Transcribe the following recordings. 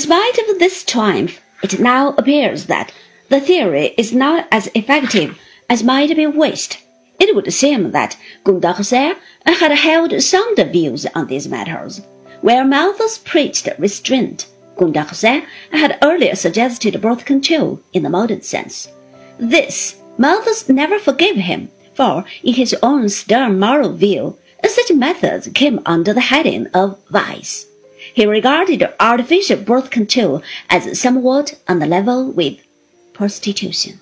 spite of this triumph, it now appears that the theory is not as effective as might be wished. It would seem that Condorcet had held sounder views on these matters. Where Malthus preached restraint, Condorcet had earlier suggested birth control in the modern sense. This Malthus never forgave him, for in his own stern moral view, such methods came under the heading of vice. He regarded artificial birth control as somewhat on the level with prostitution.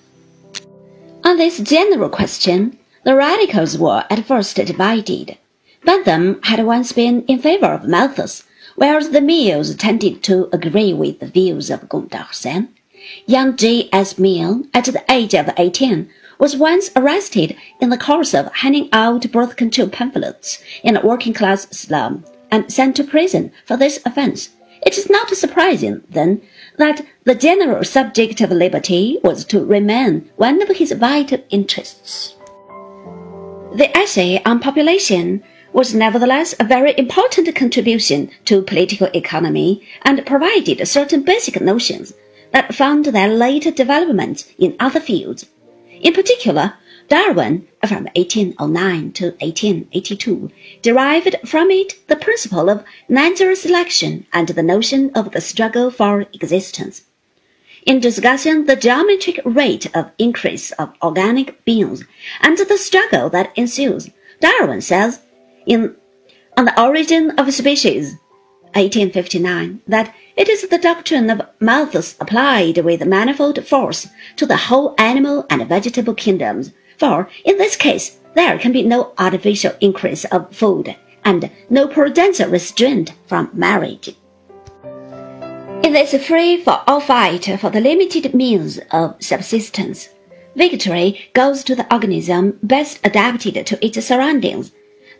On this general question, the radicals were at first divided. Bentham had once been in favor of Malthus, whereas the Mills tended to agree with the views of Condorcet. Young J. S. Mill, at the age of 18, was once arrested in the course of handing out birth control pamphlets in a working class slum and sent to prison for this offense. It is not surprising, then, that the general subject of liberty was to remain one of his vital interests. The essay on population was nevertheless a very important contribution to political economy and provided certain basic notions that found their later development in other fields. In particular, Darwin, from 1809 to 1882, derived from it the principle of natural selection and the notion of the struggle for existence. In discussing the geometric rate of increase of organic beings and the struggle that ensues, Darwin says in On the Origin of Species, 1859, that it is the doctrine of Malthus applied with manifold force to the whole animal and vegetable kingdoms, for in this case there can be no artificial increase of food and no prudential restraint from marriage. In this free-for-all fight for the limited means of subsistence, victory goes to the organism best adapted to its surroundings.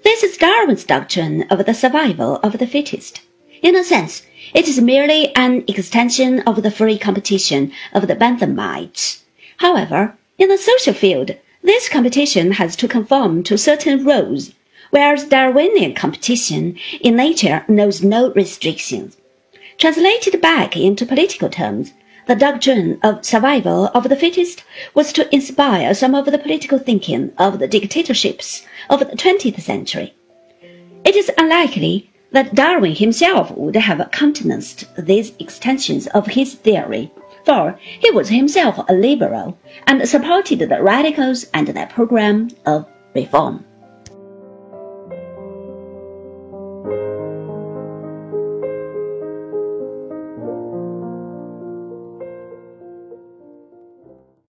This is Darwin's doctrine of the survival of the fittest. In a sense, it is merely an extension of the free competition of the Benthamites. However, in the social field, this competition has to conform to certain rules, whereas Darwinian competition in nature knows no restrictions. Translated back into political terms, the doctrine of survival of the fittest was to inspire some of the political thinking of the dictatorships of the 20th century. It is unlikely that Darwin himself would have countenanced these extensions of his theory, he was himself a liberal and supported the radicals and their program of reform.